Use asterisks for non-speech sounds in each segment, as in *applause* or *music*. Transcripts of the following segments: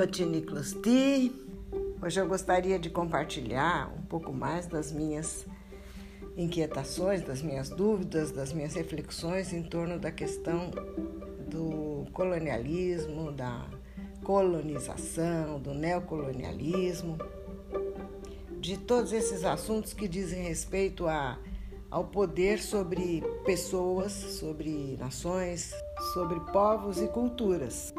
Coach Nicholas T. Hoje eu gostaria de compartilhar um pouco mais das minhas inquietações, das minhas dúvidas, das minhas reflexões em torno da questão do colonialismo, da colonização, do neocolonialismo, de todos esses assuntos que dizem respeito a, ao poder sobre pessoas, sobre nações, sobre povos e culturas.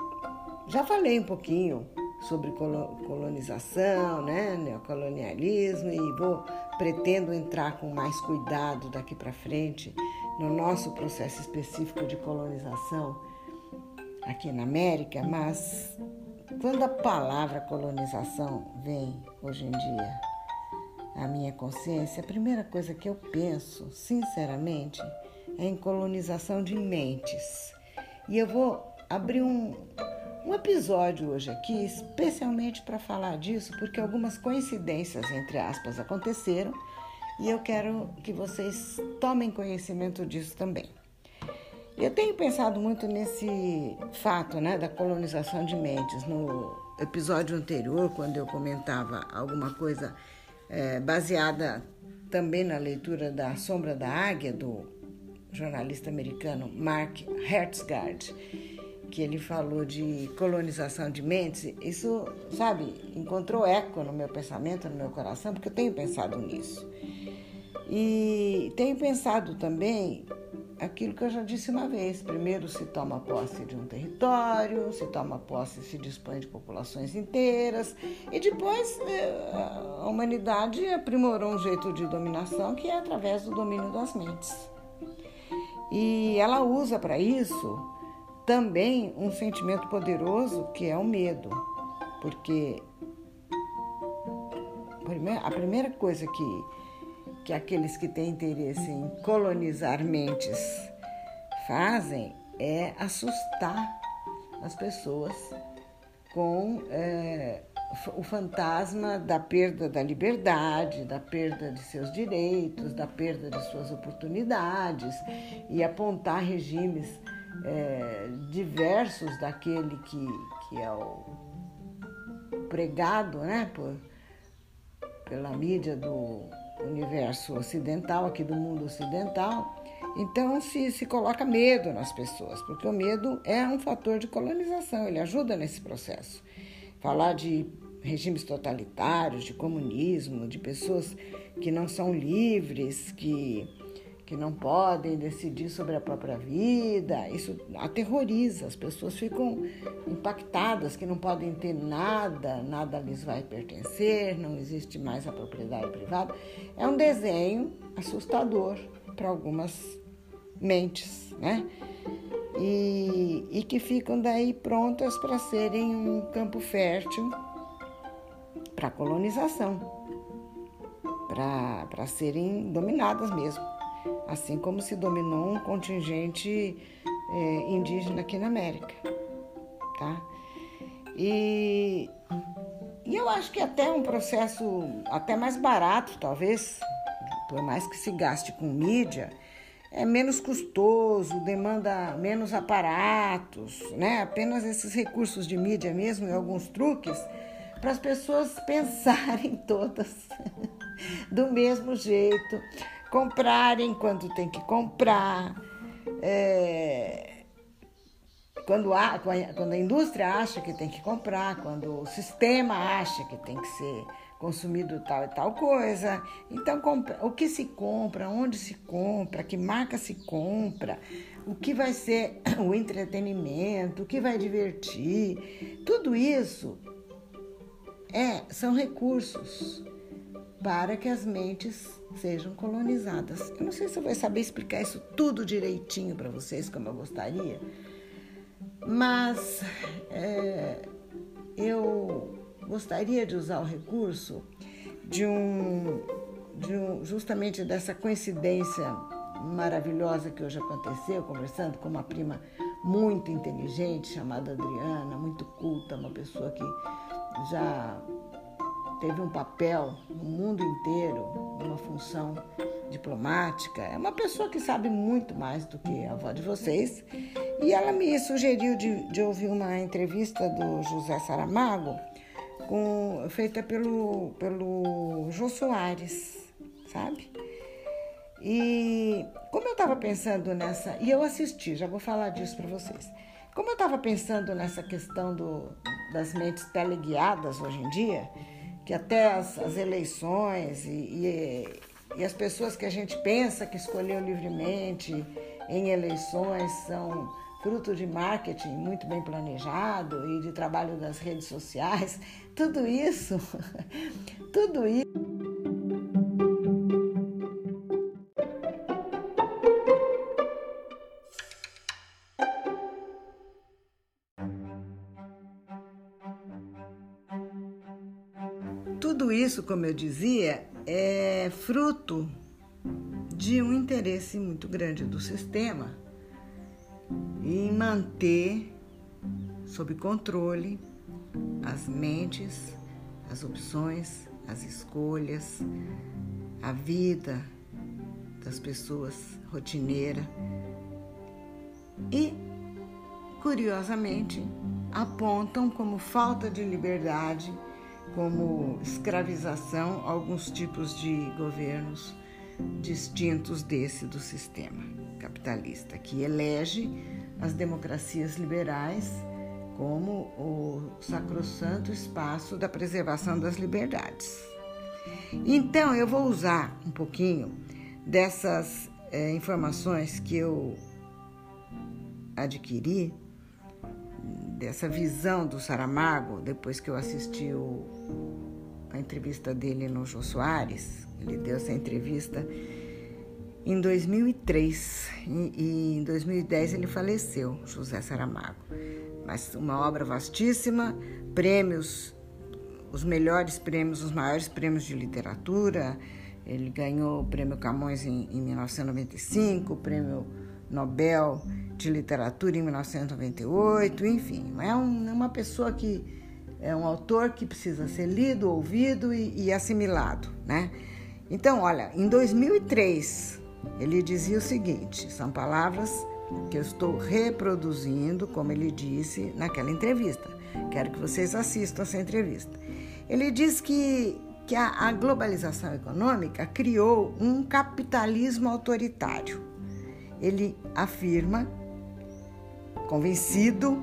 Já falei um pouquinho sobre colonização, né, neocolonialismo e vou pretendo entrar com mais cuidado daqui para frente no nosso processo específico de colonização aqui na América, mas quando a palavra colonização vem hoje em dia à minha consciência, a primeira coisa que eu penso, sinceramente, é em colonização de mentes. E eu vou abrir um, um episódio hoje aqui especialmente para falar disso, porque algumas coincidências, entre aspas, aconteceram e eu quero que vocês tomem conhecimento disso também. Eu tenho pensado muito nesse fato né, da colonização de mentes. No episódio anterior, quando eu comentava alguma coisa é, baseada também na leitura da Sombra da Águia, do jornalista americano Mark Hertzgard, que ele falou de colonização de mentes, isso, sabe, encontrou eco no meu pensamento, no meu coração, porque eu tenho pensado nisso. E tenho pensado também aquilo que eu já disse uma vez: primeiro se toma posse de um território, se toma posse, se dispõe de populações inteiras, e depois eh, a humanidade aprimorou um jeito de dominação que é através do domínio das mentes. E ela usa para isso também um sentimento poderoso que é o medo, porque a primeira coisa que, que aqueles que têm interesse em colonizar mentes fazem é assustar as pessoas com é, o fantasma da perda da liberdade, da perda de seus direitos, da perda de suas oportunidades e apontar regimes é, diversos daquele que, que é o pregado né, por, pela mídia do universo ocidental, aqui do mundo ocidental. Então se, se coloca medo nas pessoas, porque o medo é um fator de colonização, ele ajuda nesse processo. Falar de regimes totalitários, de comunismo, de pessoas que não são livres, que que não podem decidir sobre a própria vida. Isso aterroriza, as pessoas ficam impactadas que não podem ter nada, nada lhes vai pertencer, não existe mais a propriedade privada. É um desenho assustador para algumas mentes, né? E, e que ficam daí prontas para serem um campo fértil para colonização, para serem dominadas mesmo assim como se dominou um contingente é, indígena aqui na América, tá? E, e eu acho que até um processo até mais barato, talvez, por mais que se gaste com mídia, é menos custoso, demanda menos aparatos, né? Apenas esses recursos de mídia mesmo e alguns truques para as pessoas *laughs* pensarem todas *laughs* do mesmo jeito, comprarem quando tem que comprar. É, quando, a, quando a indústria acha que tem que comprar, quando o sistema acha que tem que ser consumido tal e tal coisa. Então, o que se compra, onde se compra, que marca se compra, o que vai ser *coughs* o entretenimento, o que vai divertir, tudo isso é, são recursos para que as mentes sejam colonizadas. Eu não sei se eu vou saber explicar isso tudo direitinho para vocês, como eu gostaria, mas é, eu gostaria de usar o recurso de um, de um, justamente dessa coincidência maravilhosa que hoje aconteceu, conversando com uma prima muito inteligente chamada Adriana, muito culta, uma pessoa que já teve um papel no mundo inteiro, uma função diplomática. É uma pessoa que sabe muito mais do que a avó de vocês. E ela me sugeriu de, de ouvir uma entrevista do José Saramago, com, feita pelo, pelo Jô Soares, sabe? E como eu estava pensando nessa. E eu assisti, já vou falar disso para vocês. Como eu estava pensando nessa questão do, das mentes teleguiadas hoje em dia, que até as, as eleições e, e, e as pessoas que a gente pensa que escolheu livremente em eleições são fruto de marketing muito bem planejado e de trabalho das redes sociais, tudo isso, *laughs* tudo isso. Isso, como eu dizia, é fruto de um interesse muito grande do sistema em manter sob controle as mentes, as opções, as escolhas, a vida das pessoas rotineira. E, curiosamente, apontam como falta de liberdade, como escravização alguns tipos de governos distintos desse do sistema capitalista, que elege as democracias liberais como o sacrossanto espaço da preservação das liberdades. Então, eu vou usar um pouquinho dessas é, informações que eu adquiri, dessa visão do Saramago, depois que eu assisti o, a entrevista dele no Jô Soares. Ele deu essa entrevista em 2003 e, e em 2010 ele faleceu, José Saramago. Mas uma obra vastíssima, prêmios, os melhores prêmios, os maiores prêmios de literatura. Ele ganhou o Prêmio Camões em, em 1995, o Prêmio Nobel de Literatura em 1998, enfim, é um, é uma pessoa que é um autor que precisa ser lido, ouvido e, e assimilado, né? Então, olha, em 2003 ele dizia o seguinte: são palavras que eu estou reproduzindo, como ele disse naquela entrevista. Quero que vocês assistam essa entrevista. Ele diz que, que a, a globalização econômica criou um capitalismo autoritário. Ele afirma, convencido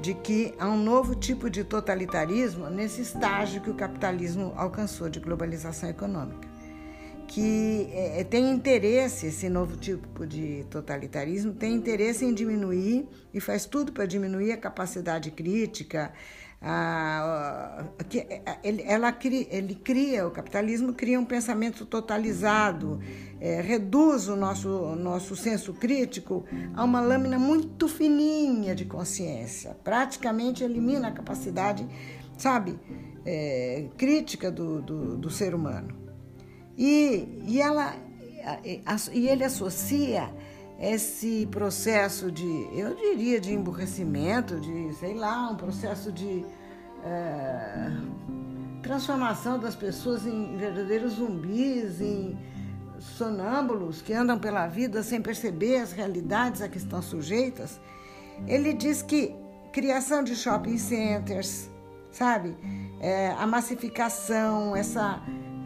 de que há um novo tipo de totalitarismo nesse estágio que o capitalismo alcançou de globalização econômica que é, é, tem interesse, esse novo tipo de totalitarismo, tem interesse em diminuir e faz tudo para diminuir a capacidade crítica. A, que, ele, ela ele cria, o capitalismo cria um pensamento totalizado, é, reduz o nosso, nosso senso crítico a uma lâmina muito fininha de consciência, praticamente elimina a capacidade, sabe, é, crítica do, do, do ser humano. E, e, ela, e ele associa esse processo de, eu diria, de emburrecimento, de, sei lá, um processo de é, transformação das pessoas em verdadeiros zumbis, em sonâmbulos que andam pela vida sem perceber as realidades a que estão sujeitas. Ele diz que criação de shopping centers, sabe? É, a massificação, essa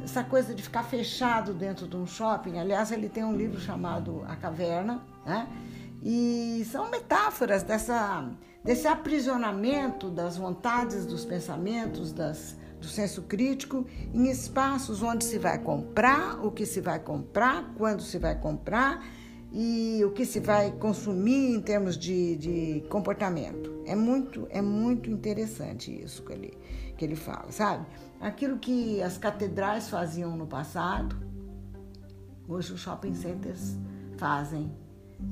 essa coisa de ficar fechado dentro de um shopping. Aliás, ele tem um livro chamado A Caverna, né? E são metáforas dessa, desse aprisionamento das vontades, dos pensamentos, das, do senso crítico em espaços onde se vai comprar, o que se vai comprar, quando se vai comprar e o que se vai consumir em termos de, de comportamento. É muito, é muito interessante isso ele, que ele fala, sabe? Aquilo que as catedrais faziam no passado, hoje os shopping centers fazem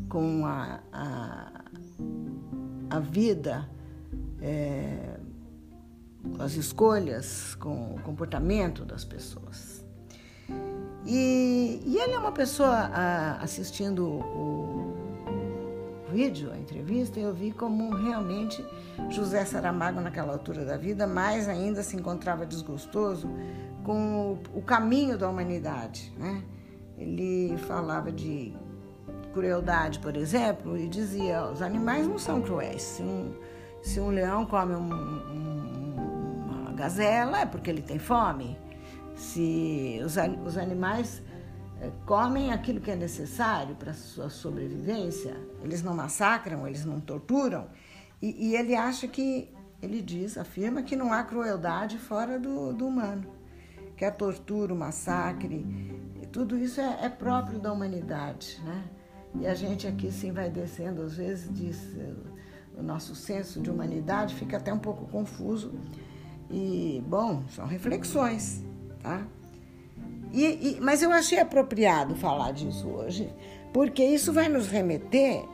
com a, a, a vida, é, com as escolhas, com o comportamento das pessoas. E, e ele é uma pessoa a, assistindo o, vídeo, a entrevista, eu vi como realmente José Saramago, naquela altura da vida, mais ainda se encontrava desgostoso com o, caminho da humanidade. Né? Ele falava de crueldade, por exemplo, e dizia: os animais não são cruéis. Se um, se um leão come um, um, uma gazela, é porque ele tem fome. Se os, os animais comem aquilo que é necessário para sua sobrevivência, eles não massacram, eles não torturam. E, e, ele acha que, ele diz, afirma que não há crueldade fora do, do humano. Que a tortura, o massacre, tudo isso é, é próprio da humanidade, né? E a gente aqui sim vai descendo, às vezes diz, o nosso senso de humanidade fica até um pouco confuso. E, bom, são reflexões, tá? E, e, mas eu achei apropriado falar disso hoje, porque isso vai nos remeter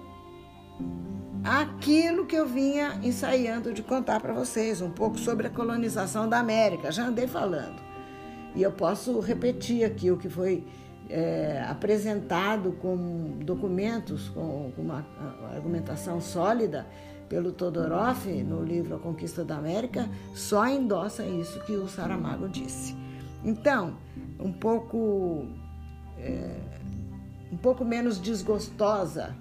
àquilo que eu vinha ensaiando de contar para vocês, um pouco sobre a colonização da América. Já andei falando. E eu posso repetir aqui o que foi é, apresentado com documentos, com, uma argumentação sólida pelo Todorov no livro A Conquista da América, só endossa isso que o Saramago disse. Então, um pouco, é, um pouco menos desgostosa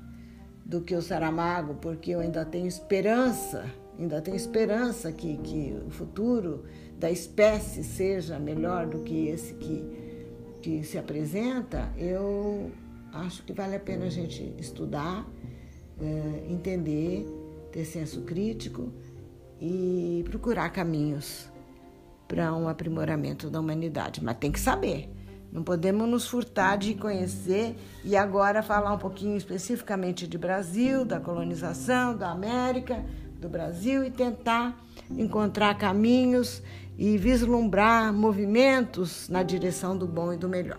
do que o Saramago, porque eu ainda tenho esperança, ainda tenho esperança que, que o futuro da espécie seja melhor do que esse que que se apresenta, eu acho que vale a pena a gente estudar, é, entender, ter senso crítico e procurar caminhos para um aprimoramento da humanidade. Mas tem que saber. Não podemos nos furtar de conhecer e agora falar um pouquinho especificamente de Brasil, da colonização, da América, do Brasil e tentar encontrar caminhos e vislumbrar movimentos na direção do bom e do melhor.